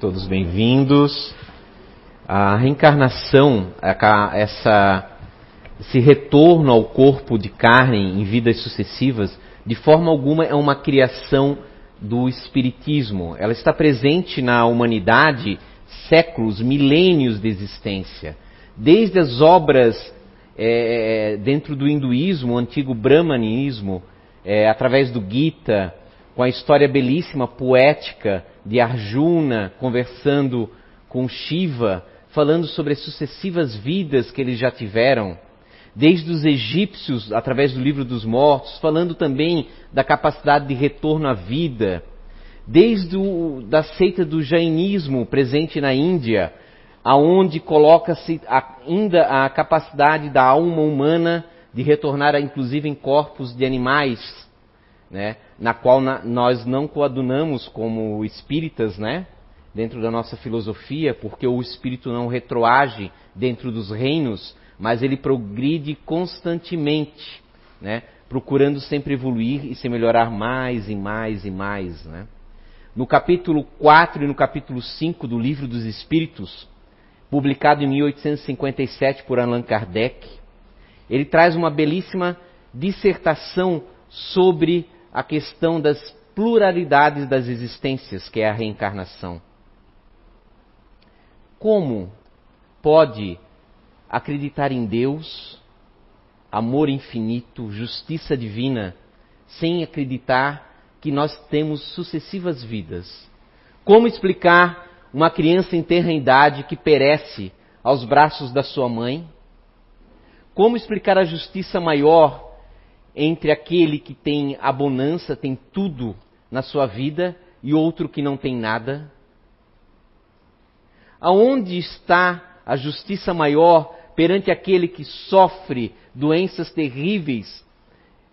Todos bem-vindos. A reencarnação, essa, esse retorno ao corpo de carne em vidas sucessivas, de forma alguma é uma criação do Espiritismo. Ela está presente na humanidade séculos, milênios de existência. Desde as obras é, dentro do hinduísmo, o antigo brahmanismo, é, através do Gita, com a história belíssima, poética de Arjuna conversando com Shiva, falando sobre as sucessivas vidas que eles já tiveram, desde os egípcios, através do livro dos mortos, falando também da capacidade de retorno à vida, desde o, da seita do jainismo presente na Índia, aonde coloca-se ainda a capacidade da alma humana de retornar, inclusive, em corpos de animais, né? na qual na, nós não coadunamos como espíritas, né? dentro da nossa filosofia, porque o espírito não retroage dentro dos reinos, mas ele progride constantemente, né? procurando sempre evoluir e se melhorar mais e mais e mais. Né? No capítulo 4 e no capítulo 5 do Livro dos Espíritos, publicado em 1857 por Allan Kardec, ele traz uma belíssima dissertação sobre a questão das pluralidades das existências, que é a reencarnação. Como pode acreditar em Deus, amor infinito, justiça divina, sem acreditar que nós temos sucessivas vidas? Como explicar uma criança em terra idade que perece aos braços da sua mãe? Como explicar a justiça maior entre aquele que tem a bonança, tem tudo na sua vida, e outro que não tem nada? Aonde está a justiça maior perante aquele que sofre doenças terríveis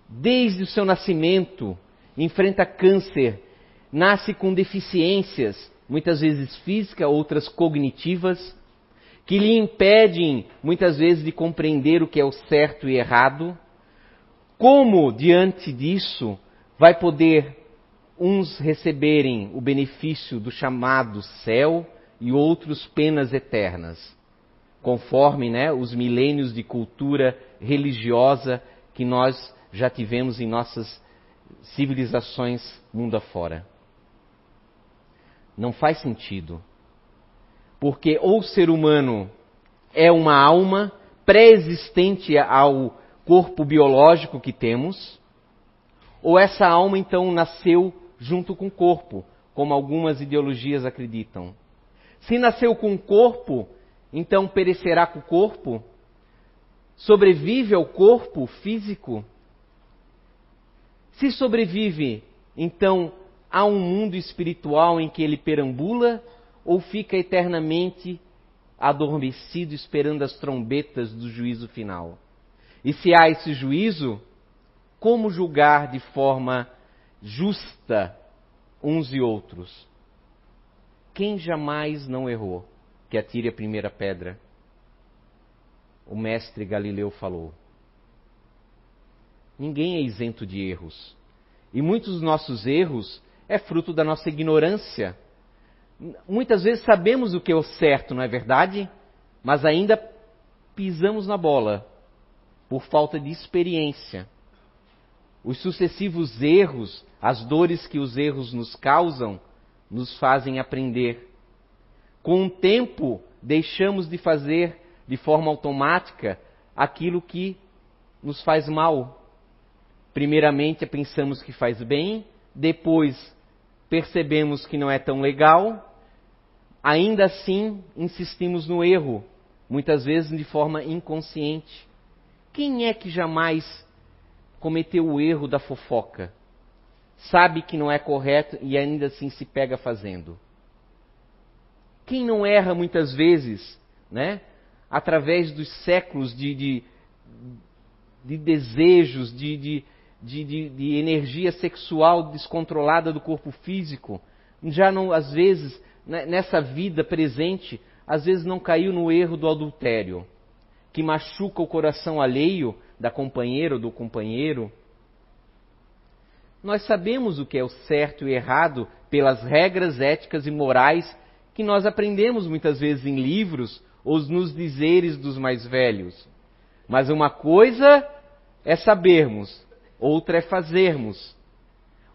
desde o seu nascimento, enfrenta câncer, nasce com deficiências, muitas vezes físicas, outras cognitivas, que lhe impedem muitas vezes de compreender o que é o certo e errado? Como, diante disso, vai poder uns receberem o benefício do chamado céu e outros penas eternas, conforme né, os milênios de cultura religiosa que nós já tivemos em nossas civilizações mundo afora. Não faz sentido. Porque ou o ser humano é uma alma pré-existente ao corpo biológico que temos, ou essa alma então nasceu junto com o corpo, como algumas ideologias acreditam. Se nasceu com o corpo, então perecerá com o corpo? Sobrevive ao corpo físico? Se sobrevive, então há um mundo espiritual em que ele perambula ou fica eternamente adormecido esperando as trombetas do juízo final? E se há esse juízo, como julgar de forma justa uns e outros? Quem jamais não errou? Que atire a primeira pedra. O mestre Galileu falou. Ninguém é isento de erros. E muitos dos nossos erros é fruto da nossa ignorância. Muitas vezes sabemos o que é o certo, não é verdade? Mas ainda pisamos na bola por falta de experiência. Os sucessivos erros, as dores que os erros nos causam, nos fazem aprender. Com o tempo, deixamos de fazer de forma automática aquilo que nos faz mal. Primeiramente, pensamos que faz bem, depois percebemos que não é tão legal, ainda assim insistimos no erro, muitas vezes de forma inconsciente. Quem é que jamais cometeu o erro da fofoca? Sabe que não é correto e ainda assim se pega fazendo. Quem não erra muitas vezes, né? Através dos séculos de, de, de desejos, de, de, de, de, energia sexual descontrolada do corpo físico, já não, às vezes, né, nessa vida presente, às vezes não caiu no erro do adultério que machuca o coração alheio da companheira ou do companheiro. Nós sabemos o que é o certo e errado pelas regras éticas e morais que nós aprendemos muitas vezes em livros ou nos dizeres dos mais velhos. Mas uma coisa é sabermos, outra é fazermos.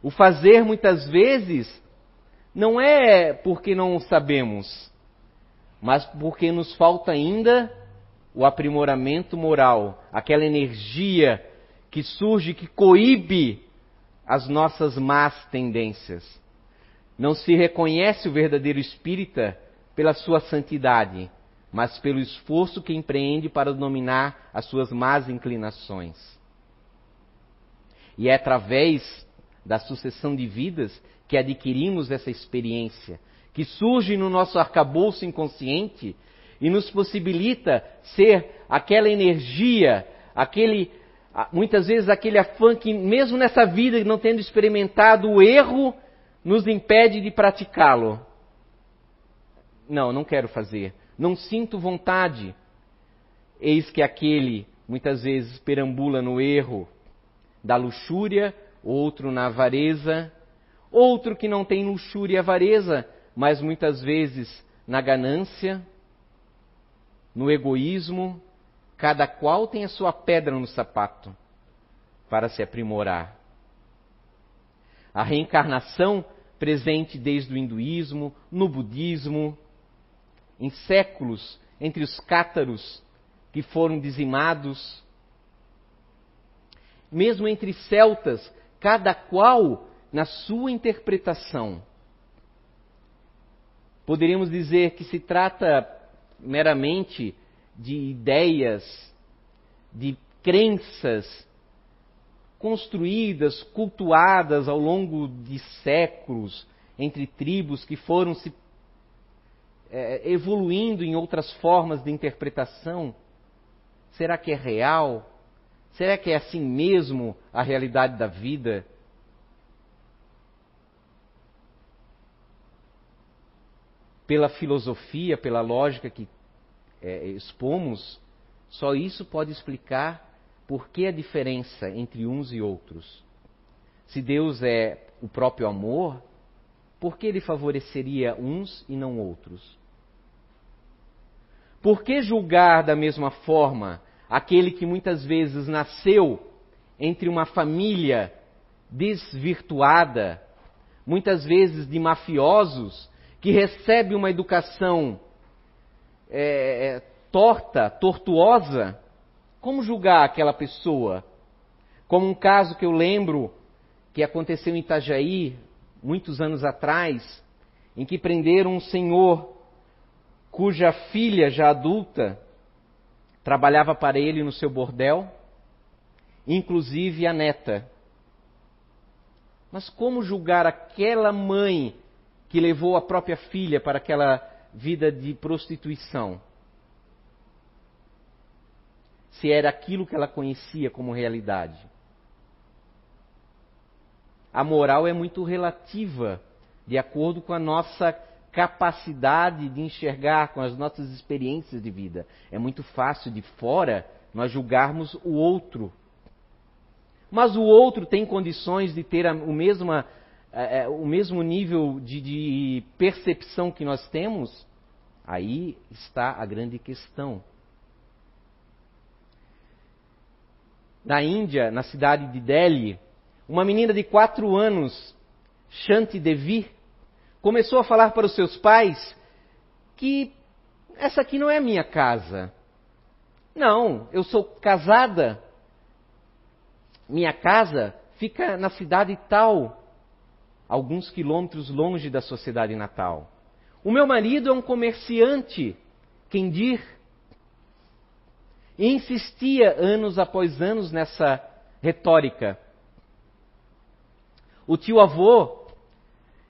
O fazer muitas vezes não é porque não sabemos, mas porque nos falta ainda o aprimoramento moral, aquela energia que surge, que coíbe as nossas más tendências. Não se reconhece o verdadeiro espírita pela sua santidade, mas pelo esforço que empreende para dominar as suas más inclinações. E é através da sucessão de vidas que adquirimos essa experiência, que surge no nosso arcabouço inconsciente e nos possibilita ser aquela energia, aquele muitas vezes aquele afã que mesmo nessa vida não tendo experimentado o erro nos impede de praticá-lo. Não, não quero fazer. Não sinto vontade. Eis que aquele muitas vezes perambula no erro da luxúria, outro na avareza, outro que não tem luxúria e avareza, mas muitas vezes na ganância, no egoísmo, cada qual tem a sua pedra no sapato para se aprimorar. A reencarnação presente desde o hinduísmo, no budismo, em séculos entre os cátaros que foram dizimados, mesmo entre celtas, cada qual na sua interpretação. Poderíamos dizer que se trata meramente de ideias, de crenças construídas, cultuadas ao longo de séculos entre tribos que foram se é, evoluindo em outras formas de interpretação. Será que é real? Será que é assim mesmo a realidade da vida? Pela filosofia, pela lógica que é, expomos, só isso pode explicar por que a diferença entre uns e outros. Se Deus é o próprio amor, por que ele favoreceria uns e não outros? Por que julgar da mesma forma aquele que muitas vezes nasceu entre uma família desvirtuada, muitas vezes de mafiosos, que recebe uma educação é, é, torta, tortuosa, como julgar aquela pessoa? Como um caso que eu lembro que aconteceu em Itajaí, muitos anos atrás, em que prenderam um senhor cuja filha, já adulta, trabalhava para ele no seu bordel, inclusive a neta. Mas como julgar aquela mãe que levou a própria filha para aquela vida de prostituição. Se era aquilo que ela conhecia como realidade. A moral é muito relativa, de acordo com a nossa capacidade de enxergar, com as nossas experiências de vida. É muito fácil de fora nós julgarmos o outro. Mas o outro tem condições de ter a, o mesma é, é, o mesmo nível de, de percepção que nós temos, aí está a grande questão. Na Índia, na cidade de Delhi, uma menina de quatro anos, Shanti Devi, começou a falar para os seus pais que essa aqui não é minha casa. Não, eu sou casada. Minha casa fica na cidade tal alguns quilômetros longe da sociedade natal. O meu marido é um comerciante, quem dir? E insistia anos após anos nessa retórica. O tio avô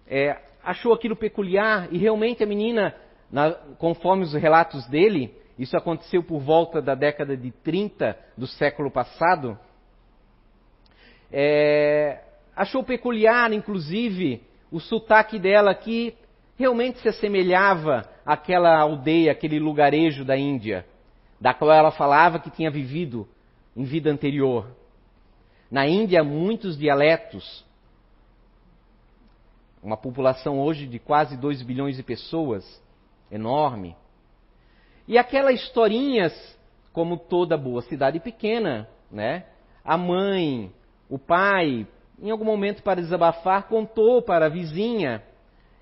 é, achou aquilo peculiar e realmente a menina, na, conforme os relatos dele, isso aconteceu por volta da década de 30 do século passado, é, achou peculiar, inclusive, o sotaque dela que realmente se assemelhava àquela aldeia, aquele lugarejo da Índia, da qual ela falava que tinha vivido em vida anterior. Na Índia, muitos dialetos. uma população hoje de quase 2 bilhões de pessoas, enorme. E aquelas historinhas, como toda boa cidade pequena, né? A mãe, o pai, em algum momento para desabafar, contou para a vizinha,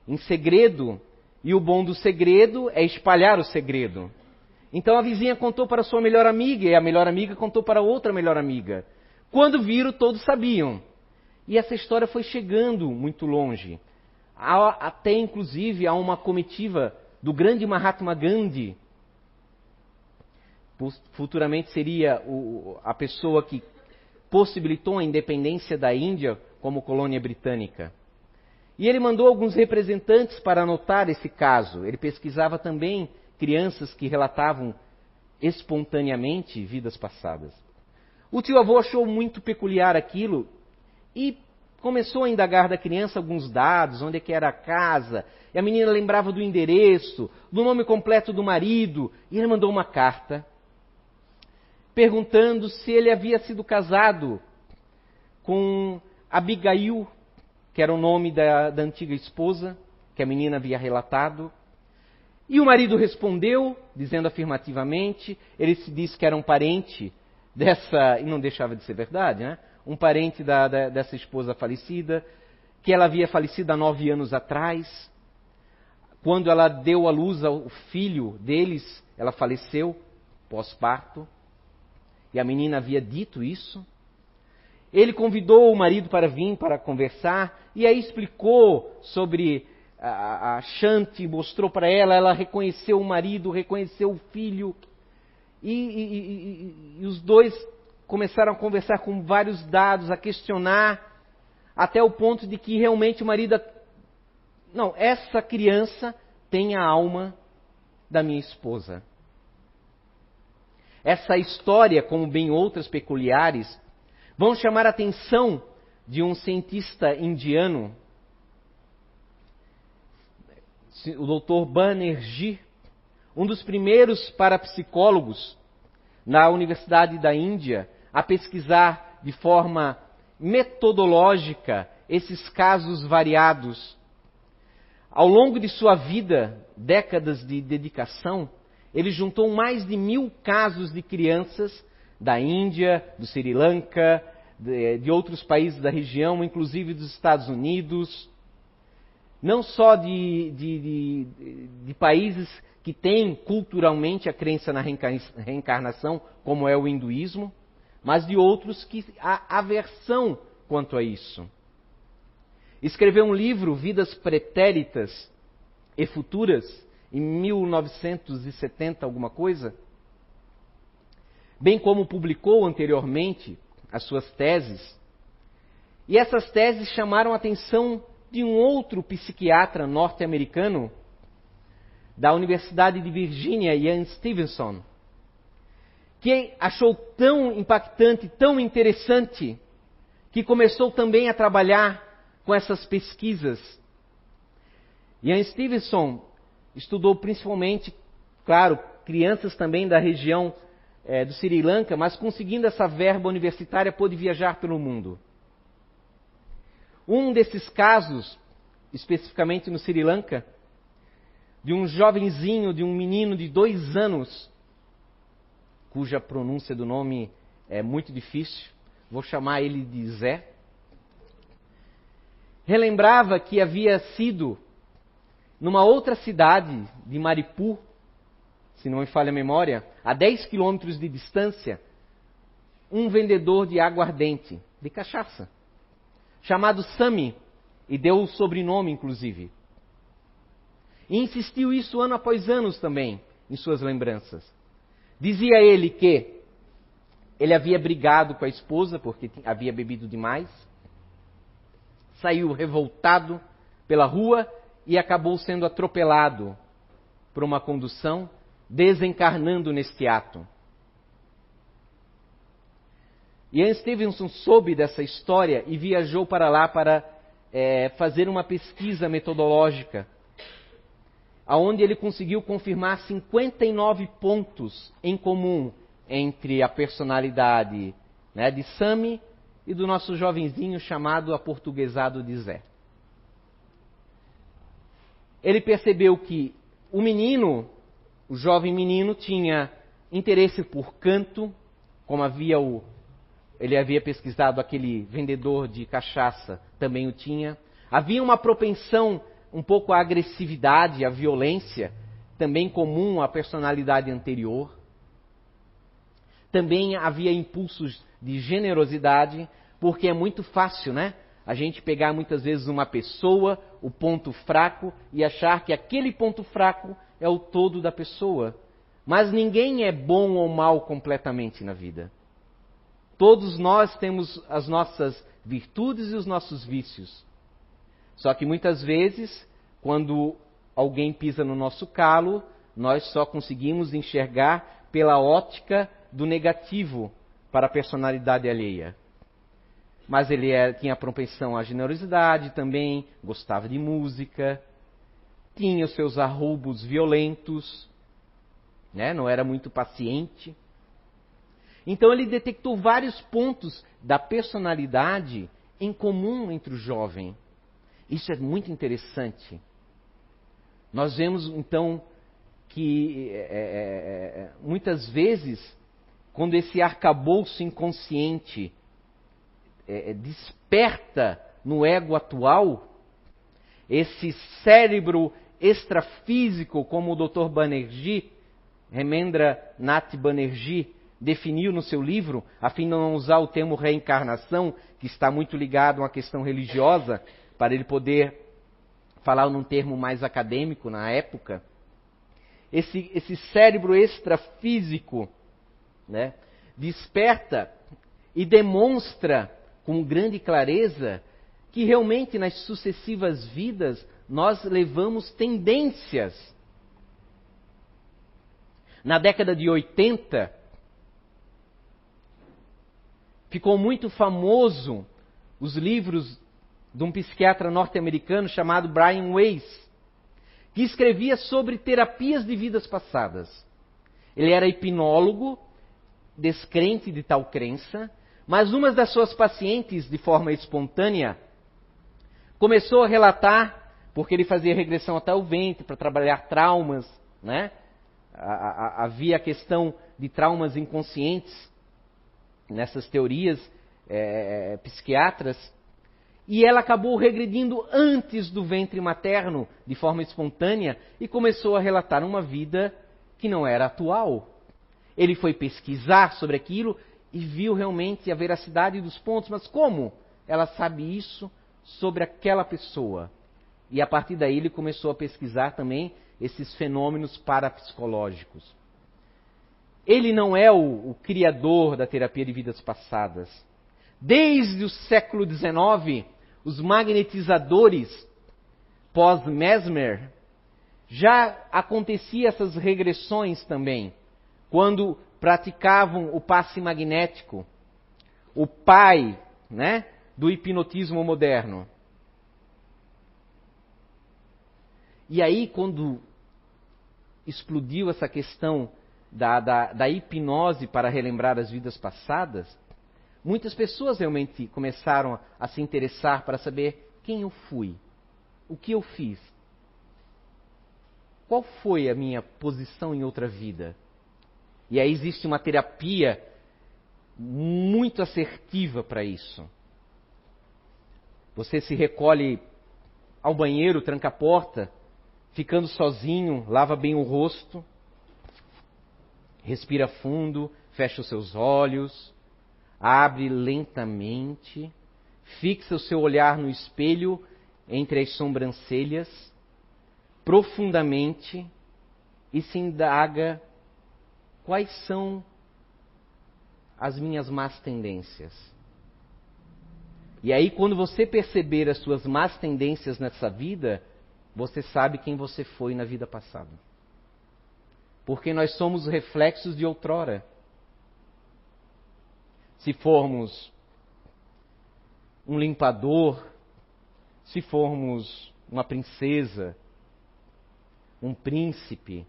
em segredo, e o bom do segredo é espalhar o segredo. Então a vizinha contou para sua melhor amiga, e a melhor amiga contou para outra melhor amiga. Quando viram, todos sabiam. E essa história foi chegando muito longe. Até inclusive a uma comitiva do grande Mahatma Gandhi. Futuramente seria a pessoa que possibilitou a independência da Índia como colônia britânica. E ele mandou alguns representantes para anotar esse caso. Ele pesquisava também crianças que relatavam espontaneamente vidas passadas. O tio avô achou muito peculiar aquilo e começou a indagar da criança alguns dados, onde é que era a casa, e a menina lembrava do endereço, do nome completo do marido, e ele mandou uma carta perguntando se ele havia sido casado com Abigail, que era o nome da, da antiga esposa, que a menina havia relatado. E o marido respondeu, dizendo afirmativamente, ele se disse que era um parente dessa, e não deixava de ser verdade, né? Um parente da, da, dessa esposa falecida, que ela havia falecido há nove anos atrás. Quando ela deu à luz ao filho deles, ela faleceu pós-parto. E a menina havia dito isso. Ele convidou o marido para vir para conversar e aí explicou sobre a, Shanti, mostrou para ela, ela reconheceu o marido, reconheceu o filho. E, e, e, e, os dois começaram a conversar com vários dados, a questionar, até o ponto de que realmente o marido. Não, essa criança tem a alma da minha esposa. Essa história, como bem outras peculiares, vão chamar a atenção de um cientista indiano, o Dr. Banerjee, um dos primeiros parapsicólogos na Universidade da Índia a pesquisar de forma metodológica esses casos variados. Ao longo de sua vida, décadas de dedicação, ele juntou mais de mil casos de crianças da Índia, do Sri Lanka, de, de outros países da região, inclusive dos Estados Unidos, não só de, de, de, de, países que têm culturalmente a crença na reencarnação, como é o hinduísmo, mas de outros que há aversão quanto a isso. Escreveu um livro, Vidas Pretéritas e Futuras, em 1970 alguma coisa, bem como publicou anteriormente as suas teses. E essas teses chamaram a atenção de um outro psiquiatra norte-americano da Universidade de Virgínia, Ian Stevenson, que achou tão impactante, tão interessante, que começou também a trabalhar com essas pesquisas. Ian Stevenson estudou principalmente, claro, crianças também da região é, do Sri Lanka, mas conseguindo essa verba universitária pôde viajar pelo mundo. Um desses casos, especificamente no Sri Lanka, de um jovenzinho, de um menino de dois anos, cuja pronúncia do nome é muito difícil, vou chamar ele de Zé, relembrava que havia sido numa outra cidade de Maripu, se não me falha a memória, a 10 quilômetros de distância, um vendedor de aguardente, de cachaça, chamado Sami, e deu o sobrenome, inclusive. E insistiu isso ano após ano também, em suas lembranças. Dizia ele que ele havia brigado com a esposa porque havia bebido demais, saiu revoltado pela rua e acabou sendo atropelado por uma condução, desencarnando neste ato. Ian Stevenson soube dessa história e viajou para lá para é, fazer uma pesquisa metodológica, aonde ele conseguiu confirmar 59 pontos em comum entre a personalidade né, de Sami e do nosso jovenzinho chamado aportuguesado de Zé. Ele percebeu que o menino, o jovem menino, tinha interesse por canto, como havia o ele havia pesquisado aquele vendedor de cachaça, também o tinha. Havia uma propensão um pouco à agressividade, à violência, também comum à personalidade anterior. Também havia impulsos de generosidade, porque é muito fácil, né? A gente pegar muitas vezes uma pessoa, o ponto fraco, e achar que aquele ponto fraco é o todo da pessoa. Mas ninguém é bom ou mal completamente na vida. Todos nós temos as nossas virtudes e os nossos vícios. Só que muitas vezes, quando alguém pisa no nosso calo, nós só conseguimos enxergar pela ótica do negativo para a personalidade alheia. Mas ele era, tinha propensão à generosidade também, gostava de música, tinha os seus arroubos violentos, né? não era muito paciente. Então ele detectou vários pontos da personalidade em comum entre o jovem. Isso é muito interessante. Nós vemos então que é, é, é, é muitas vezes, quando esse arcabouço inconsciente é, é, desperta no ego atual, esse cérebro extrafísico, como o Dr. Banerjee, Remendra Nath Banerjee, definiu no seu livro, a fim de não usar o termo reencarnação, que está muito ligado a uma questão religiosa, para ele poder falar num termo mais acadêmico na época. Esse, esse cérebro extrafísico né, desperta e demonstra com grande clareza que realmente nas sucessivas vidas nós levamos tendências. Na década de 80, ficou muito famoso os livros de um psiquiatra norte-americano chamado Brian Weiss, que escrevia sobre terapias de vidas passadas. Ele era hipnólogo, descrente de tal crença, mas uma das suas pacientes, de forma espontânea, começou a relatar, porque ele fazia regressão até o ventre para trabalhar traumas, né? Havia a questão de traumas inconscientes nessas teorias é, psiquiatras, e ela acabou regredindo antes do ventre materno, de forma espontânea, e começou a relatar uma vida que não era atual. Ele foi pesquisar sobre aquilo e viu realmente a veracidade dos pontos, mas como ela sabe isso sobre aquela pessoa? E a partir daí ele começou a pesquisar também esses fenômenos parapsicológicos. Ele não é o, o criador da terapia de vidas passadas. Desde o século XIX, os magnetizadores pós-Mesmer já acontecia essas regressões também, quando praticavam o passe magnético, o pai, né, do hipnotismo moderno. E aí, quando explodiu essa questão da, da, da hipnose para relembrar as vidas passadas, muitas pessoas realmente começaram a se interessar para saber quem eu fui, o que eu fiz, qual foi a minha posição em outra vida. E aí existe uma terapia muito assertiva para isso. Você se recolhe ao banheiro, tranca a porta, ficando sozinho, lava bem o rosto Respira fundo, fecha os seus olhos, abre lentamente, fixa o seu olhar no espelho entre as sobrancelhas, profundamente, e se indaga quais são as minhas más tendências. E aí, quando você perceber as suas más tendências nessa vida, você sabe quem você foi na vida passada porque nós somos reflexos de outrora. Se formos um limpador, se formos uma princesa, um príncipe,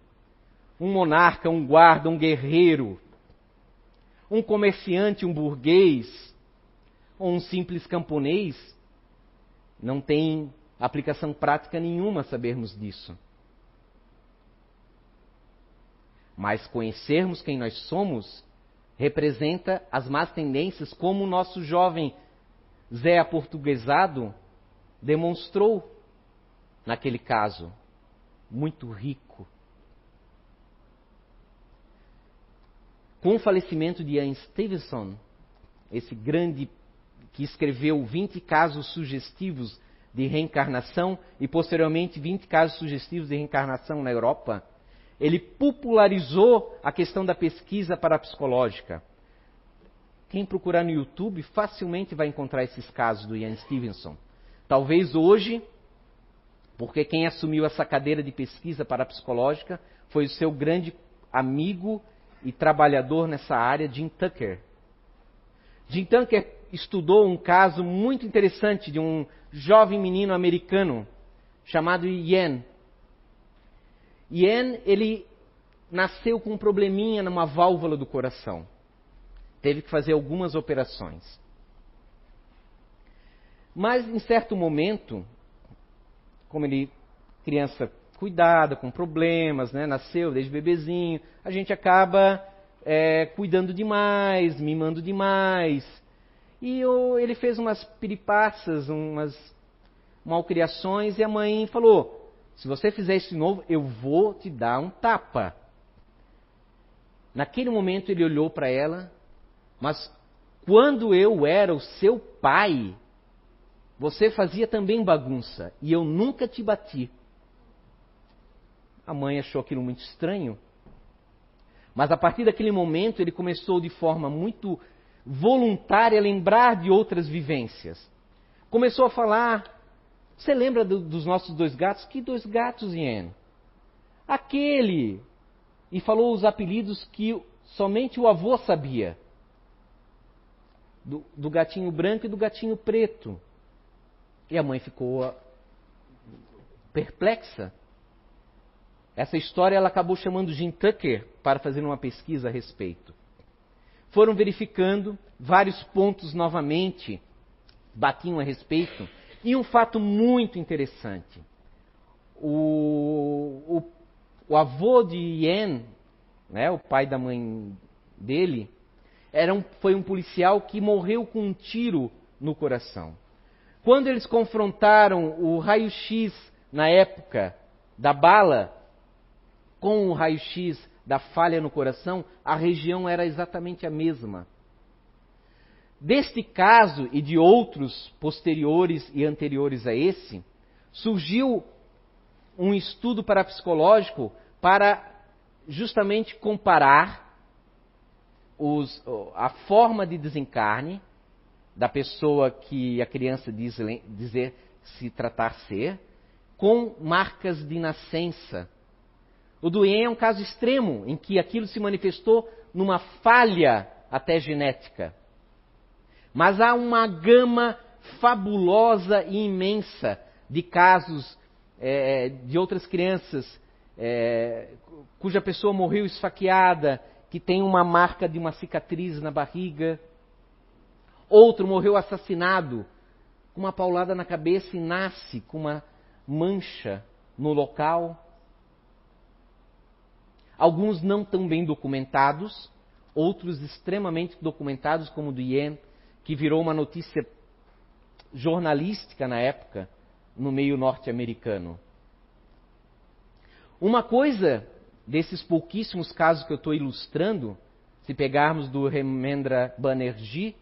um monarca, um guarda, um guerreiro, um comerciante, um burguês, ou um simples camponês, não tem aplicação prática nenhuma sabermos disso. Mas conhecermos quem nós somos representa as más tendências, como o nosso jovem Zé Aportuguesado demonstrou naquele caso. Muito rico. Com o falecimento de Ian Stevenson, esse grande que escreveu 20 casos sugestivos de reencarnação e posteriormente 20 casos sugestivos de reencarnação na Europa, ele popularizou a questão da pesquisa parapsicológica. Quem procurar no YouTube facilmente vai encontrar esses casos do Ian Stevenson. Talvez hoje, porque quem assumiu essa cadeira de pesquisa parapsicológica foi o seu grande amigo e trabalhador nessa área, Jim Tucker. Jim Tucker estudou um caso muito interessante de um jovem menino americano chamado Ian, Yen, ele nasceu com um probleminha numa válvula do coração. Teve que fazer algumas operações. Mas, em certo momento, como ele, criança cuidada, com problemas, né, nasceu desde bebezinho, a gente acaba é, cuidando demais, mimando demais. E eu, ele fez umas piripaças, umas malcriações, e a mãe falou: se você fizer isso de novo, eu vou te dar um tapa. Naquele momento ele olhou para ela, mas quando eu era o seu pai, você fazia também bagunça e eu nunca te bati. A mãe achou aquilo muito estranho. Mas a partir daquele momento ele começou de forma muito voluntária a lembrar de outras vivências. Começou a falar você lembra do, dos nossos dois gatos? Que dois gatos, Ian? Aquele. E falou os apelidos que somente o avô sabia. Do, do gatinho branco e do gatinho preto. E a mãe ficou ah, perplexa. Essa história ela acabou chamando Jim Tucker para fazer uma pesquisa a respeito. Foram verificando vários pontos novamente, batiam a respeito e um fato muito interessante: o, o, o avô de Ian, né, o pai da mãe dele, era um, foi um policial que morreu com um tiro no coração. Quando eles confrontaram o raio-x na época da bala com o raio-x da falha no coração, a região era exatamente a mesma. Deste caso e de outros posteriores e anteriores a esse, surgiu um estudo parapsicológico para justamente comparar os, a forma de desencarne da pessoa que a criança diz dizer se tratar ser, com marcas de nascença. O do é um caso extremo, em que aquilo se manifestou numa falha até genética. Mas há uma gama fabulosa e imensa de casos é, de outras crianças é, cuja pessoa morreu esfaqueada, que tem uma marca de uma cicatriz na barriga. Outro morreu assassinado com uma paulada na cabeça e nasce com uma mancha no local. Alguns não tão bem documentados, outros extremamente documentados, como o do Yen, que virou uma notícia jornalística na época no meio norte-americano. Uma coisa desses pouquíssimos casos que eu estou ilustrando, se pegarmos do Remendra Banerjee,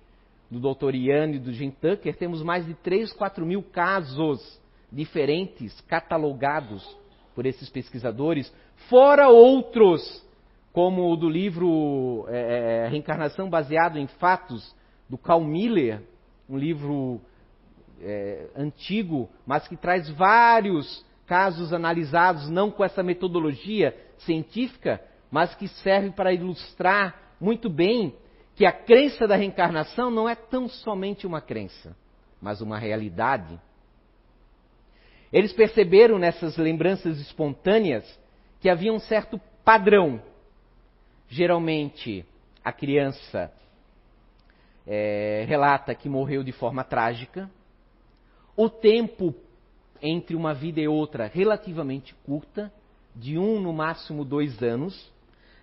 do Dr. Ian e do Jim Tucker, temos mais de 3, 4 mil casos diferentes catalogados por esses pesquisadores, fora outros, como o do livro é, é Reencarnação Baseado em Fatos, do Carl Miller, um livro é, antigo, mas que traz vários casos analisados, não com essa metodologia científica, mas que serve para ilustrar muito bem que a crença da reencarnação não é tão somente uma crença, mas uma realidade. Eles perceberam nessas lembranças espontâneas que havia um certo padrão. Geralmente, a criança é, relata que morreu de forma trágica. O tempo entre uma vida e outra relativamente curta, de um no máximo dois anos.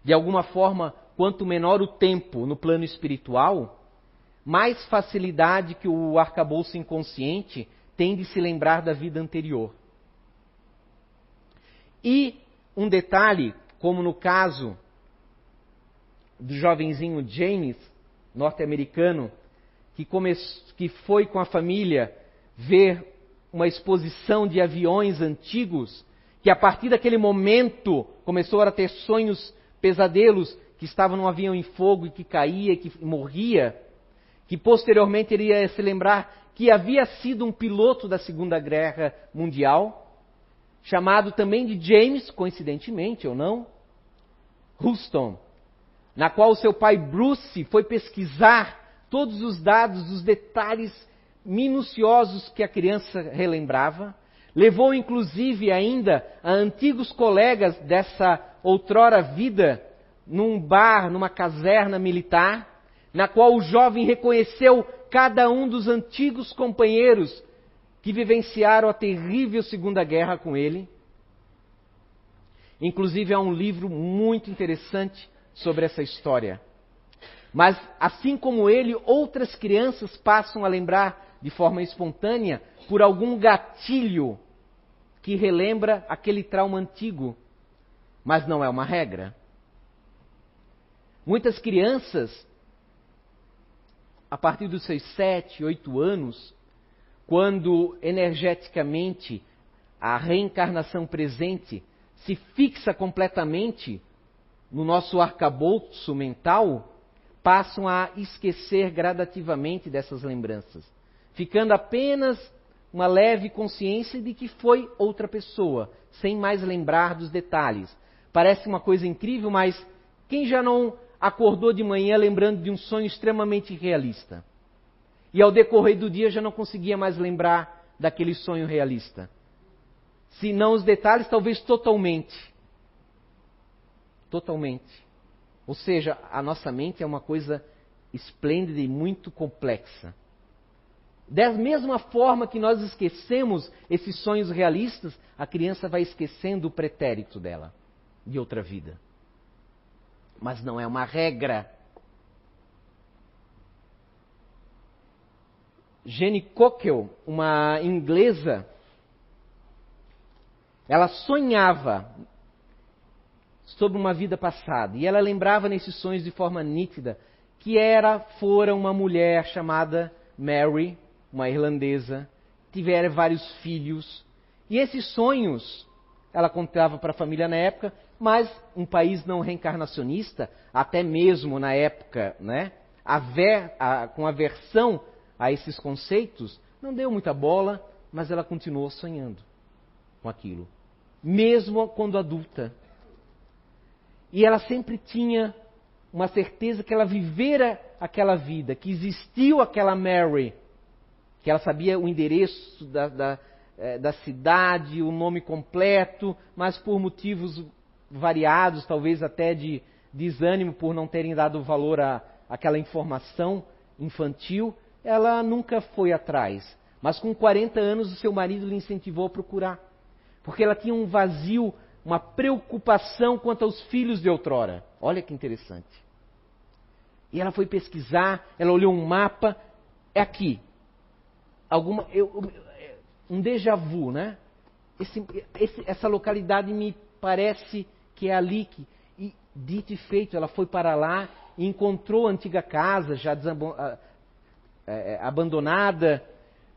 De alguma forma, quanto menor o tempo no plano espiritual, mais facilidade que o arcabouço inconsciente tem de se lembrar da vida anterior. E um detalhe, como no caso do jovenzinho James, norte-americano, que, que foi com a família ver uma exposição de aviões antigos, que a partir daquele momento começou a ter sonhos, pesadelos, que estava num avião em fogo e que caía que morria, que posteriormente iria se lembrar que havia sido um piloto da Segunda Guerra Mundial, chamado também de James, coincidentemente ou não, Houston, na qual seu pai Bruce foi pesquisar todos os dados, os detalhes minuciosos que a criança relembrava, levou inclusive ainda a antigos colegas dessa outrora vida num bar, numa caserna militar, na qual o jovem reconheceu cada um dos antigos companheiros que vivenciaram a terrível Segunda Guerra com ele. Inclusive há um livro muito interessante sobre essa história. Mas, assim como ele, outras crianças passam a lembrar de forma espontânea por algum gatilho que relembra aquele trauma antigo. Mas não é uma regra. Muitas crianças, a partir dos seus sete, oito anos, quando energeticamente a reencarnação presente se fixa completamente no nosso arcabouço mental, passam a esquecer gradativamente dessas lembranças, ficando apenas uma leve consciência de que foi outra pessoa, sem mais lembrar dos detalhes. Parece uma coisa incrível, mas quem já não acordou de manhã lembrando de um sonho extremamente realista. E ao decorrer do dia já não conseguia mais lembrar daquele sonho realista. Se não os detalhes, talvez totalmente. Totalmente. Ou seja, a nossa mente é uma coisa esplêndida e muito complexa. Da mesma forma que nós esquecemos esses sonhos realistas, a criança vai esquecendo o pretérito dela, de outra vida mas não é uma regra. Jenny Cockle, uma inglesa, ela sonhava sobre uma vida passada e ela lembrava nesses sonhos de forma nítida que era fora uma mulher chamada Mary, uma irlandesa, tivera vários filhos e esses sonhos ela contava para a família na época, mas um país não reencarnacionista, até mesmo na época, né, a, com aversão a esses conceitos, não deu muita bola, mas ela continuou sonhando com aquilo, mesmo quando adulta. E ela sempre tinha uma certeza que ela vivera aquela vida, que existiu aquela Mary, que ela sabia o endereço da, da é, da cidade, o nome completo, mas por motivos variados, talvez até de desânimo por não terem dado valor a aquela informação infantil, ela nunca foi atrás. Mas com 40 anos o seu marido lhe incentivou a procurar, porque ela tinha um vazio, uma preocupação quanto aos filhos de outrora. Olha que interessante. E ela foi pesquisar, ela olhou um mapa, é aqui. Alguma, eu, um déjà vu, né? Esse, esse, essa localidade me parece que é ali que. E dito e feito, ela foi para lá e encontrou a antiga casa já é, abandonada,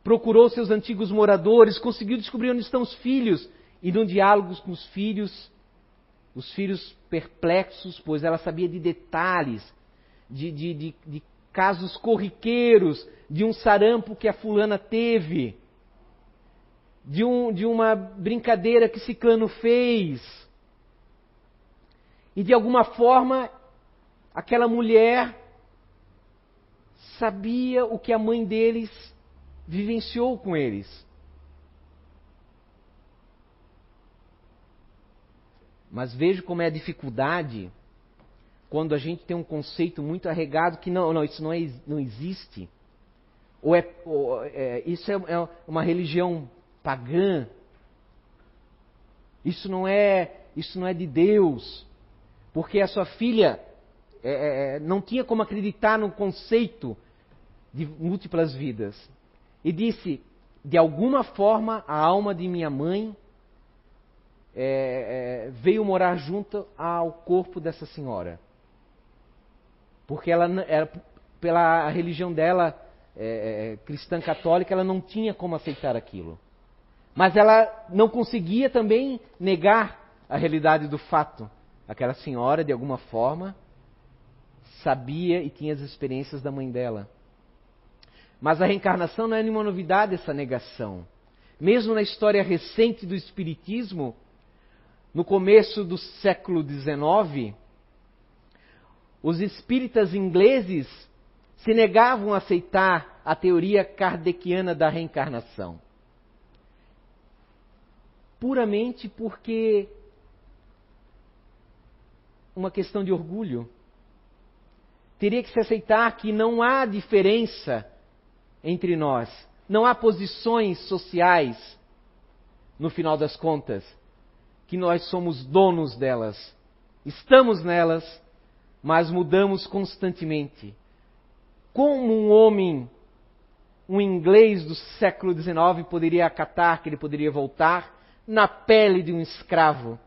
procurou seus antigos moradores, conseguiu descobrir onde estão os filhos. E num diálogo com os filhos, os filhos perplexos, pois ela sabia de detalhes, de, de, de, de casos corriqueiros, de um sarampo que a fulana teve de, um, de uma brincadeira que Ciclano fez. E de alguma forma, aquela mulher sabia o que a mãe deles vivenciou com eles. Mas vejo como é a dificuldade quando a gente tem um conceito muito arregado que não, não isso não, é, não existe. Ou é, ou é isso é, é uma religião pagã. Isso não é, isso não é de Deus, porque a sua filha é, é, é, não tinha como acreditar no conceito de múltiplas vidas. E disse: de alguma forma a alma de minha mãe é, é, veio morar junto ao corpo dessa senhora. Porque ela pela religião dela, é, é, cristã católica, ela não tinha como aceitar aquilo. Mas ela não conseguia também negar a realidade do fato. Aquela senhora, de alguma forma, sabia e tinha as experiências da mãe dela. Mas a reencarnação não é nenhuma novidade essa negação. Mesmo na história recente do Espiritismo, no começo do século XIX, os espíritas ingleses se negavam a aceitar a teoria kardeciana da reencarnação. Puramente porque uma questão de orgulho. Teria que se aceitar que não há diferença entre nós, não há posições sociais, no final das contas, que nós somos donos delas. Estamos nelas, mas mudamos constantemente. Como um homem, um inglês do século XIX poderia acatar que ele poderia voltar na pele de um escravo,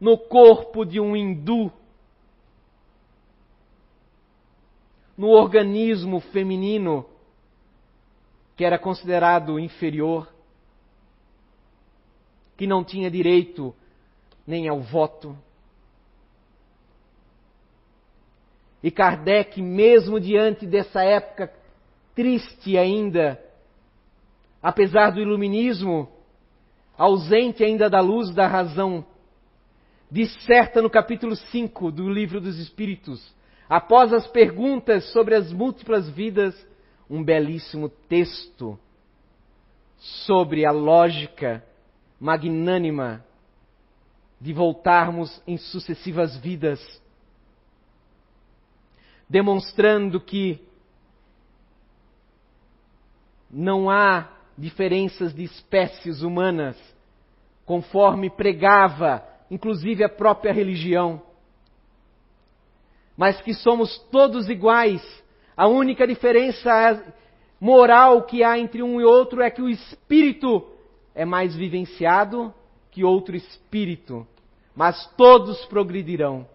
no corpo de um hindu, no organismo feminino que era considerado inferior, que não tinha direito nem ao voto. E Kardec, mesmo diante dessa época triste ainda, apesar do iluminismo, ausente ainda da luz da razão, disserta no capítulo 5 do Livro dos Espíritos, após as perguntas sobre as múltiplas vidas, um belíssimo texto sobre a lógica magnânima de voltarmos em sucessivas vidas, demonstrando que não há diferenças de espécies humanas, conforme pregava, inclusive a própria religião, mas que somos todos iguais. A única diferença moral que há entre um e outro é que o espírito é mais vivenciado que outro espírito, mas todos progredirão.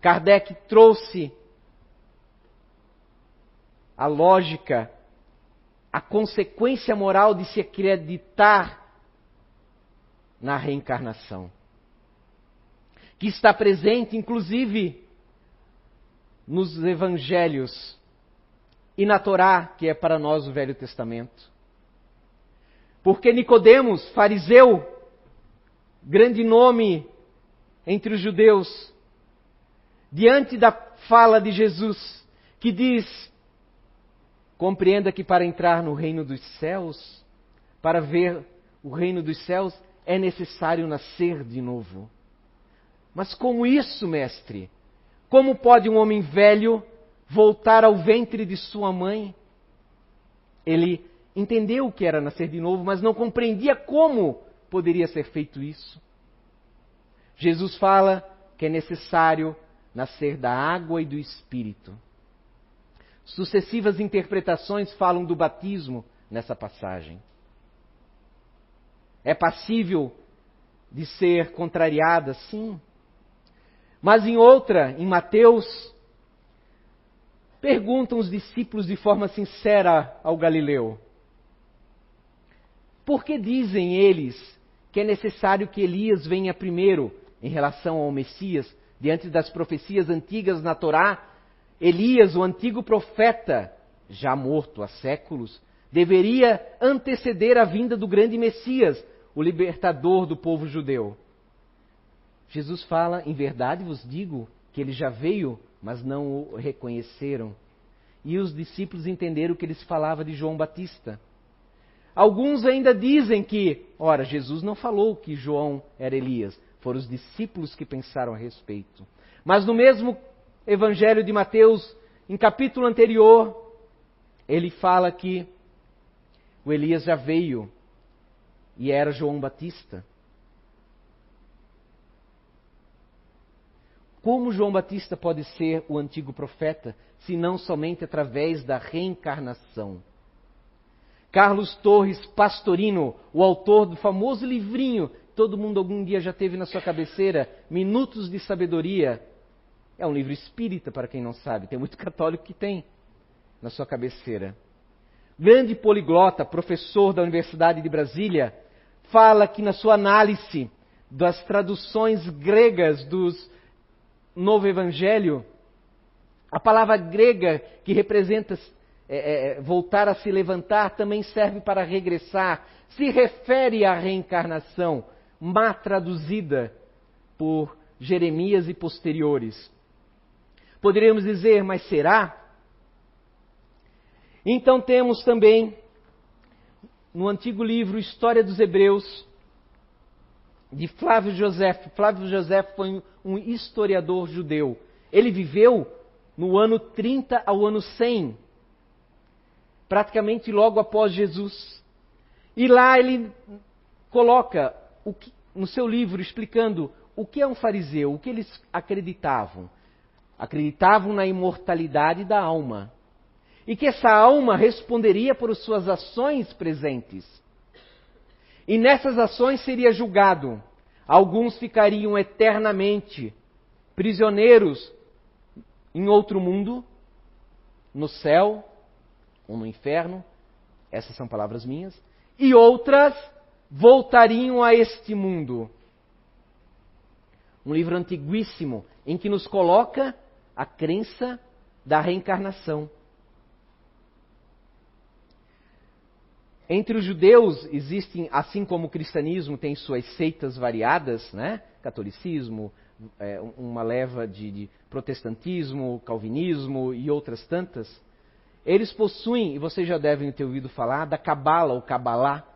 Kardec trouxe a lógica, a consequência moral de se acreditar na reencarnação, que está presente inclusive nos evangelhos e na Torá, que é para nós o Velho Testamento. Porque Nicodemos, fariseu, grande nome entre os judeus, diante da fala de Jesus, que diz: Compreenda que para entrar no reino dos céus, para ver o reino dos céus, é necessário nascer de novo. Mas como isso, mestre? Como pode um homem velho voltar ao ventre de sua mãe? Ele entendeu o que era nascer de novo, mas não compreendia como poderia ser feito isso. Jesus fala que é necessário nascer da água e do espírito. Sucessivas interpretações falam do batismo nessa passagem. É passível de ser contrariada, sim. Mas em outra, em Mateus, perguntam os discípulos de forma sincera ao Galileu: por que dizem eles que é necessário que Elias venha primeiro em relação ao Messias, diante das profecias antigas na Torá? Elias, o antigo profeta, já morto há séculos, deveria anteceder a vinda do grande Messias, o libertador do povo judeu. Jesus fala: Em verdade vos digo que ele já veio, mas não o reconheceram. E os discípulos entenderam que ele falava de João Batista. Alguns ainda dizem que, ora, Jesus não falou que João era Elias, foram os discípulos que pensaram a respeito. Mas no mesmo Evangelho de Mateus, em capítulo anterior, ele fala que O Elias já veio e era João Batista. Como João Batista pode ser o antigo profeta, se não somente através da reencarnação? Carlos Torres Pastorino, o autor do famoso livrinho, todo mundo algum dia já teve na sua cabeceira, Minutos de Sabedoria. É um livro espírita, para quem não sabe, tem muito católico que tem na sua cabeceira. Grande poliglota, professor da Universidade de Brasília, fala que na sua análise das traduções gregas dos Novo Evangelho, a palavra grega que representa é, é, voltar a se levantar também serve para regressar, se refere à reencarnação, má traduzida por Jeremias e posteriores. Poderíamos dizer, mas será? Então temos também no antigo livro História dos Hebreus, de Flávio José. Flávio José foi um historiador judeu. Ele viveu no ano 30 ao ano 100, praticamente logo após Jesus. E lá ele coloca que, no seu livro explicando o que é um fariseu, o que eles acreditavam. Acreditavam na imortalidade da alma. E que essa alma responderia por suas ações presentes. E nessas ações seria julgado. Alguns ficariam eternamente prisioneiros em outro mundo, no céu ou no inferno. Essas são palavras minhas. E outras voltariam a este mundo. Um livro antiguíssimo em que nos coloca a crença da reencarnação. Entre os judeus existem, assim como o cristianismo tem suas seitas variadas, né? catolicismo, é, uma leva de, de protestantismo, calvinismo e outras tantas, eles possuem, e vocês já devem ter ouvido falar, da Cabala ou Cabalá.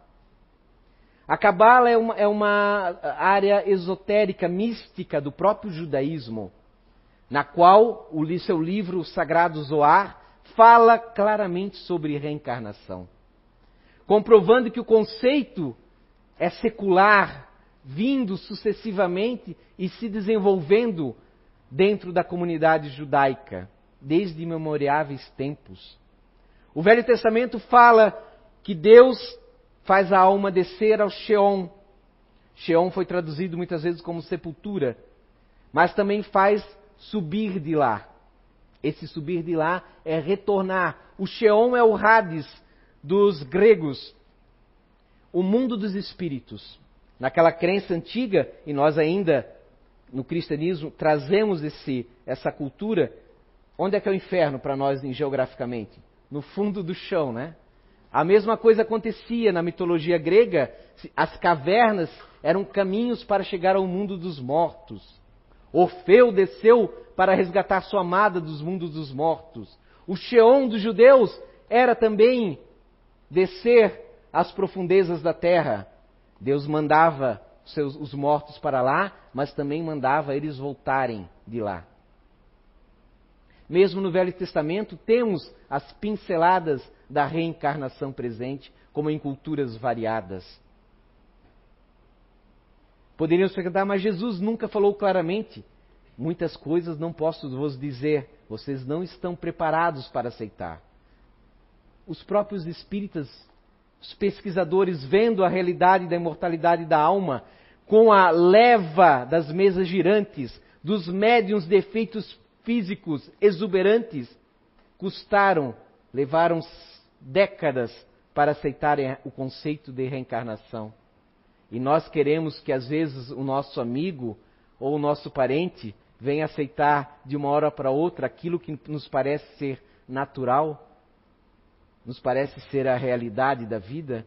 A Cabala é uma, é uma área esotérica, mística do próprio judaísmo, na qual o seu livro o Sagrado Zoar fala claramente sobre reencarnação comprovando que o conceito é secular, vindo sucessivamente e se desenvolvendo dentro da comunidade judaica, desde memoriáveis tempos. O Velho Testamento fala que Deus faz a alma descer ao Sheol. Sheol foi traduzido muitas vezes como sepultura, mas também faz subir de lá. Esse subir de lá é retornar. O Sheol é o Hades, dos gregos, o mundo dos espíritos. Naquela crença antiga, e nós ainda no cristianismo trazemos esse, essa cultura, onde é que é o inferno para nós geograficamente? No fundo do chão, né? A mesma coisa acontecia na mitologia grega, as cavernas eram caminhos para chegar ao mundo dos mortos. Orfeu desceu para resgatar sua amada dos mundos dos mortos. O Sheol dos judeus era também descer às profundezas da terra. Deus mandava seus, os mortos para lá, mas também mandava eles voltarem de lá. Mesmo no Velho Testamento, temos as pinceladas da reencarnação presente, como em culturas variadas. Poderíamos perguntar, mas Jesus nunca falou claramente. Muitas coisas não posso vos dizer, vocês não estão preparados para aceitar os próprios espíritas, os pesquisadores, vendo a realidade da imortalidade da alma, com a leva das mesas girantes, dos médiums de efeitos físicos exuberantes, custaram, levaram décadas para aceitarem o conceito de reencarnação. E nós queremos que às vezes o nosso amigo ou o nosso parente venha aceitar de uma hora para outra aquilo que nos parece ser natural nos parece ser a realidade da vida,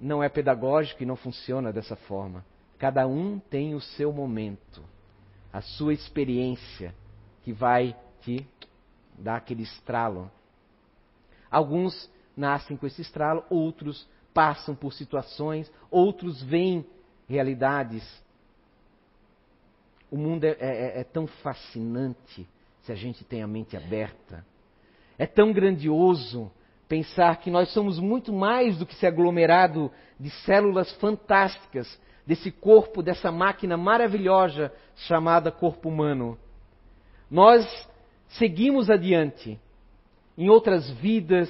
não é pedagógico e não funciona dessa forma. Cada um tem o seu momento, a sua experiência que vai te dar aquele estralo. Alguns nascem com esse estralo, outros passam por situações, outros veem realidades. O mundo é, é, é tão fascinante se a gente tem a mente aberta. É tão grandioso pensar que nós somos muito mais do que esse aglomerado de células fantásticas desse corpo, dessa máquina maravilhosa chamada corpo humano. Nós seguimos adiante em outras vidas.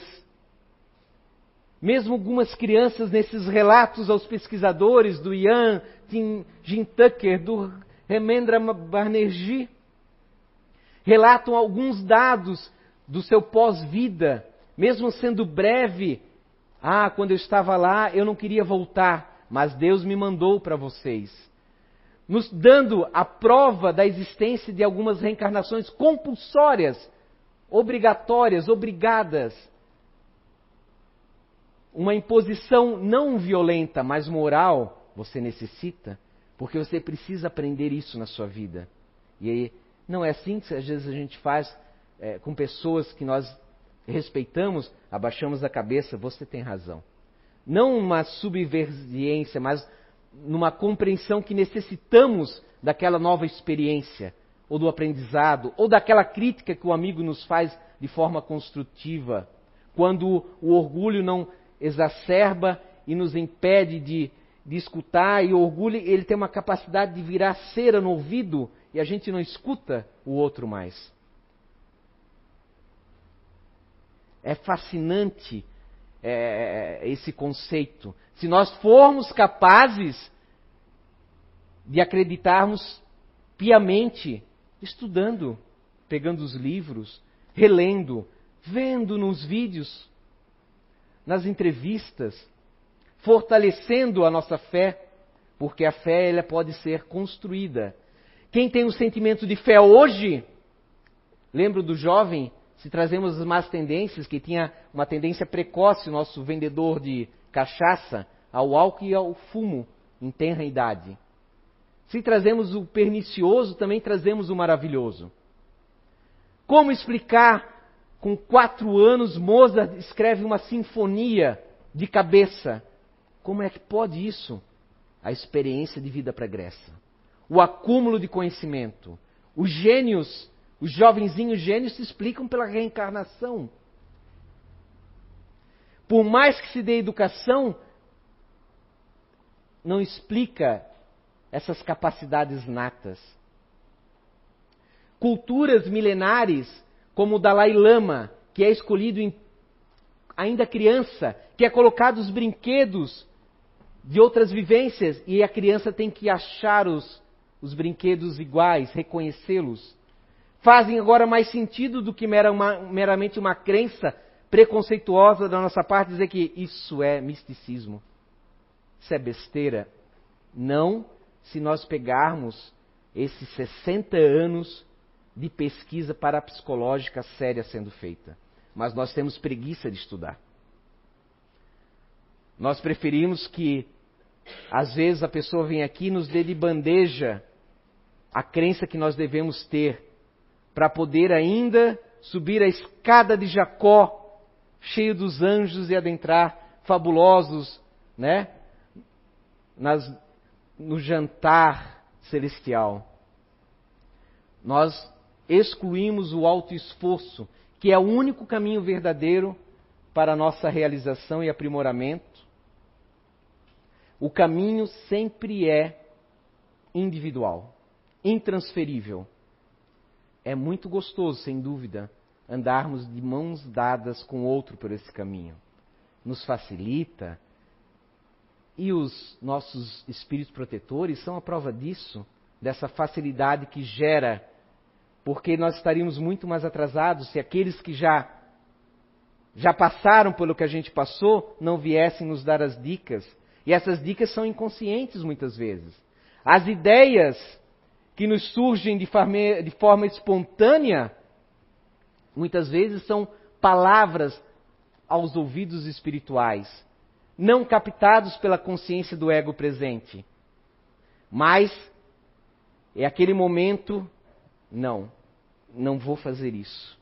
Mesmo algumas crianças nesses relatos aos pesquisadores do Ian Jim Tucker, do Remendra Banerjee, relatam alguns dados do seu pós-vida, mesmo sendo breve. Ah, quando eu estava lá, eu não queria voltar, mas Deus me mandou para vocês. Nos dando a prova da existência de algumas reencarnações compulsórias, obrigatórias, obrigadas. Uma imposição não violenta, mas moral, você necessita, porque você precisa aprender isso na sua vida. E aí, não é assim que às vezes a gente faz é, com pessoas que nós respeitamos, abaixamos a cabeça, você tem razão. Não uma subversiência, mas numa compreensão que necessitamos daquela nova experiência, ou do aprendizado, ou daquela crítica que o amigo nos faz de forma construtiva. Quando o orgulho não exacerba e nos impede de, de escutar, e o orgulho ele tem uma capacidade de virar cera no ouvido e a gente não escuta o outro mais. É fascinante é, esse conceito. Se nós formos capazes de acreditarmos piamente, estudando, pegando os livros, relendo, vendo nos vídeos, nas entrevistas, fortalecendo a nossa fé, porque a fé ela pode ser construída quem tem um sentimento de fé hoje, lembro do jovem, se trazemos as más tendências, que tinha uma tendência precoce, nosso vendedor de cachaça, ao álcool e ao fumo, em tenra idade. Se trazemos o pernicioso, também trazemos o maravilhoso. Como explicar, com quatro anos, Mozart escreve uma sinfonia de cabeça? Como é que pode isso? A experiência de vida pregressa o acúmulo de conhecimento. Os gênios, os jovenzinhos gênios se explicam pela reencarnação. Por mais que se dê educação, não explica essas capacidades natas. Culturas milenares, como o Dalai Lama, que é escolhido em, ainda criança, que é colocado os brinquedos de outras vivências e a criança tem que achar os, os brinquedos iguais, reconhecê-los, fazem agora mais sentido do que mera uma, meramente uma crença preconceituosa da nossa parte dizer que isso é misticismo. Isso é besteira. Não se nós pegarmos esses 60 anos de pesquisa parapsicológica séria sendo feita. Mas nós temos preguiça de estudar. Nós preferimos que às vezes a pessoa vem aqui e nos dê de bandeja a crença que nós devemos ter para poder ainda subir a escada de Jacó, cheio dos anjos e adentrar fabulosos, né? Nas, no jantar celestial. Nós excluímos o alto esforço, que é o único caminho verdadeiro para a nossa realização e aprimoramento o caminho sempre é individual, intransferível. É muito gostoso, sem dúvida, andarmos de mãos dadas com outro por esse caminho. Nos facilita. E os nossos espíritos protetores são a prova disso, dessa facilidade que gera, porque nós estaríamos muito mais atrasados se aqueles que já já passaram pelo que a gente passou não viessem nos dar as dicas e essas dicas são inconscientes muitas vezes. As ideias que nos surgem de forma, de forma espontânea, muitas vezes são palavras aos ouvidos espirituais, não captados pela consciência do ego presente. Mas é aquele momento, não, não vou fazer isso.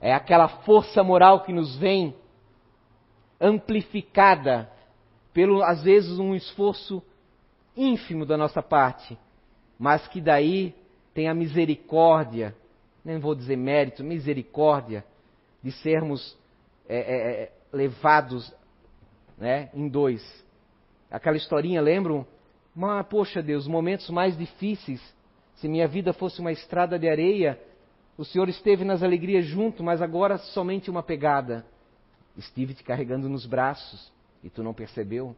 É aquela força moral que nos vem amplificada pelo, às vezes, um esforço ínfimo da nossa parte, mas que daí tem a misericórdia, nem vou dizer mérito, misericórdia, de sermos é, é, é, levados né, em dois. Aquela historinha, lembram? Mas, poxa Deus, momentos mais difíceis, se minha vida fosse uma estrada de areia, o Senhor esteve nas alegrias junto, mas agora somente uma pegada. Estive te carregando nos braços e tu não percebeu.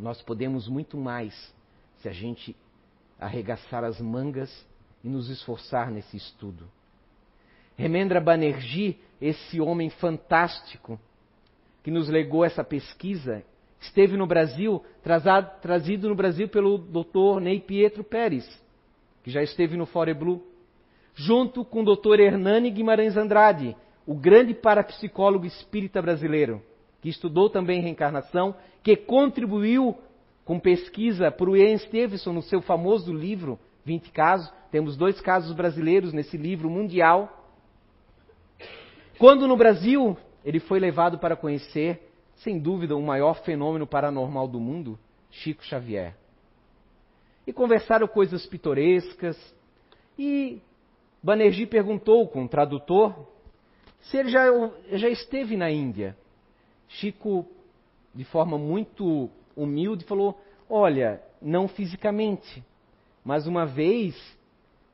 Nós podemos muito mais se a gente arregaçar as mangas e nos esforçar nesse estudo. Remendra Banerjee, esse homem fantástico que nos legou essa pesquisa, esteve no Brasil, trazado, trazido no Brasil pelo Dr. Ney Pietro Pérez, que já esteve no Fore Blue, junto com o Dr. Hernani Guimarães Andrade, o grande parapsicólogo espírita brasileiro que estudou também reencarnação, que contribuiu com pesquisa para o Ian Stevenson no seu famoso livro 20 casos. Temos dois casos brasileiros nesse livro mundial. Quando no Brasil, ele foi levado para conhecer, sem dúvida, o maior fenômeno paranormal do mundo, Chico Xavier. E conversaram coisas pitorescas. E Banerjee perguntou com o tradutor se ele já, já esteve na Índia. Chico, de forma muito humilde, falou: Olha, não fisicamente, mas uma vez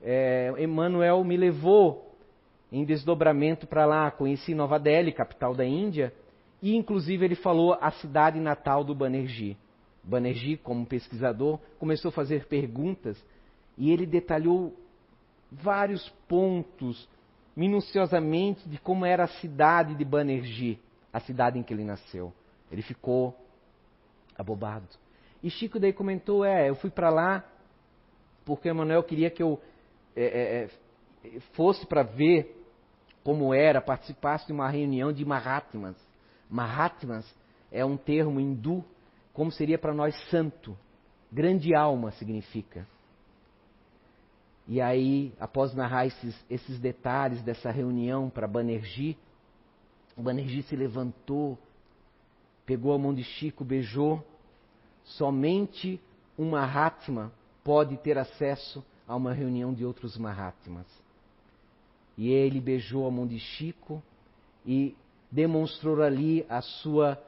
é, Emmanuel me levou em desdobramento para lá, conheci Nova Delhi, capital da Índia, e inclusive ele falou a cidade natal do Banerjee. Banerjee, como pesquisador, começou a fazer perguntas e ele detalhou vários pontos minuciosamente de como era a cidade de Banerjee a cidade em que ele nasceu. Ele ficou abobado. E Chico daí comentou: é, eu fui para lá porque Emanuel queria que eu é, é, é fosse para ver como era, participasse de uma reunião de Mahatmas. Mahatmas é um termo hindu, como seria para nós santo. Grande alma significa. E aí, após narrar esses, esses detalhes dessa reunião para Banerjee, o Banerjee se levantou, pegou a mão de Chico, beijou. Somente um Mahatma pode ter acesso a uma reunião de outros Mahatmas. E ele beijou a mão de Chico e demonstrou ali a sua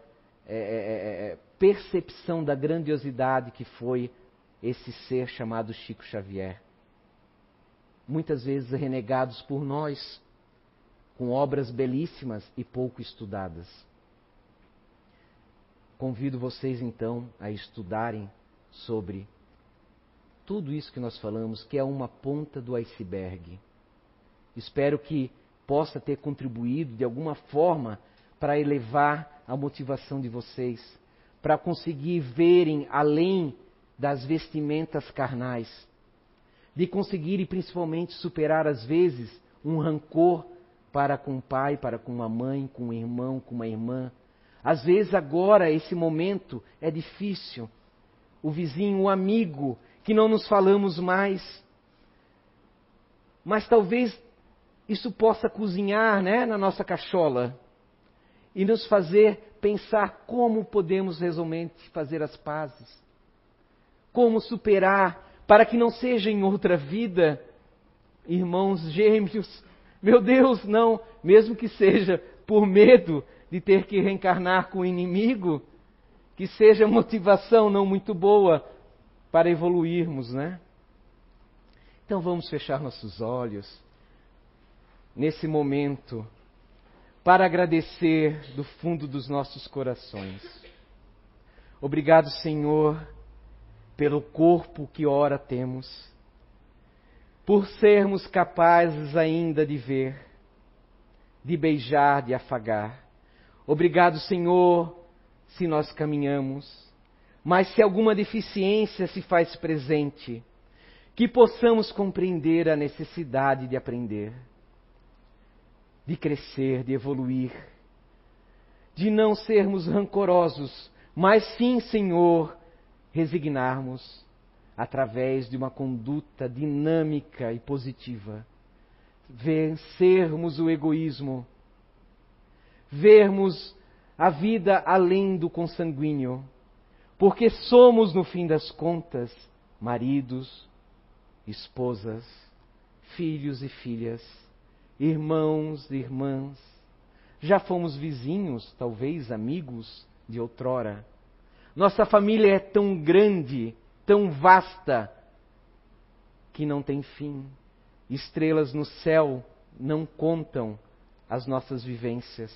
é, é, é, é percepção da grandiosidade que foi esse ser chamado Chico Xavier. Muitas vezes renegados por nós, com obras belíssimas e pouco estudadas. Convido vocês então a estudarem sobre tudo isso que nós falamos, que é uma ponta do iceberg. Espero que possa ter contribuído de alguma forma para elevar a motivação de vocês, para conseguir verem além das vestimentas carnais, de conseguirem principalmente superar às vezes um rancor para com o pai, para com uma mãe, com um irmão, com uma irmã. Às vezes agora esse momento é difícil. O vizinho, o amigo, que não nos falamos mais. Mas talvez isso possa cozinhar né, na nossa cachola e nos fazer pensar como podemos realmente fazer as pazes. Como superar para que não seja em outra vida, irmãos gêmeos, meu Deus, não, mesmo que seja por medo de ter que reencarnar com o inimigo, que seja motivação não muito boa para evoluirmos, né? Então vamos fechar nossos olhos nesse momento para agradecer do fundo dos nossos corações. Obrigado, Senhor, pelo corpo que ora temos por sermos capazes ainda de ver, de beijar, de afagar. Obrigado, Senhor, se nós caminhamos, mas se alguma deficiência se faz presente, que possamos compreender a necessidade de aprender, de crescer, de evoluir, de não sermos rancorosos, mas sim, Senhor, resignarmos através de uma conduta dinâmica e positiva. Vencermos o egoísmo, vermos a vida além do consanguíneo, porque somos, no fim das contas, maridos, esposas, filhos e filhas, irmãos irmãs. Já fomos vizinhos, talvez amigos de outrora. Nossa família é tão grande, tão vasta, que não tem fim. Estrelas no céu não contam as nossas vivências.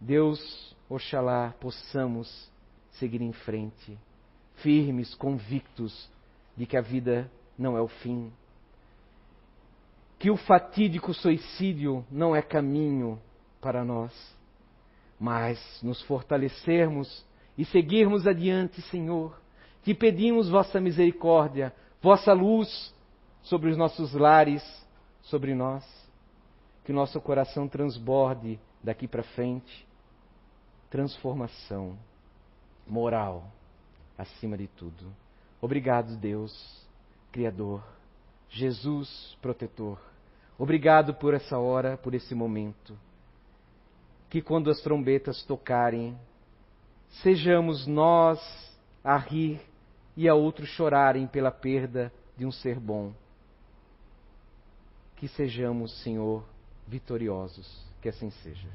Deus, oxalá, possamos seguir em frente, firmes, convictos de que a vida não é o fim, que o fatídico suicídio não é caminho para nós, mas nos fortalecermos e seguirmos adiante, Senhor. Te pedimos vossa misericórdia, vossa luz sobre os nossos lares, sobre nós, que o nosso coração transborde daqui para frente transformação moral acima de tudo. Obrigado, Deus, Criador, Jesus, protetor. Obrigado por essa hora, por esse momento. Que quando as trombetas tocarem, sejamos nós a rir e a outros chorarem pela perda de um ser bom. Que sejamos, Senhor, vitoriosos. Que assim seja.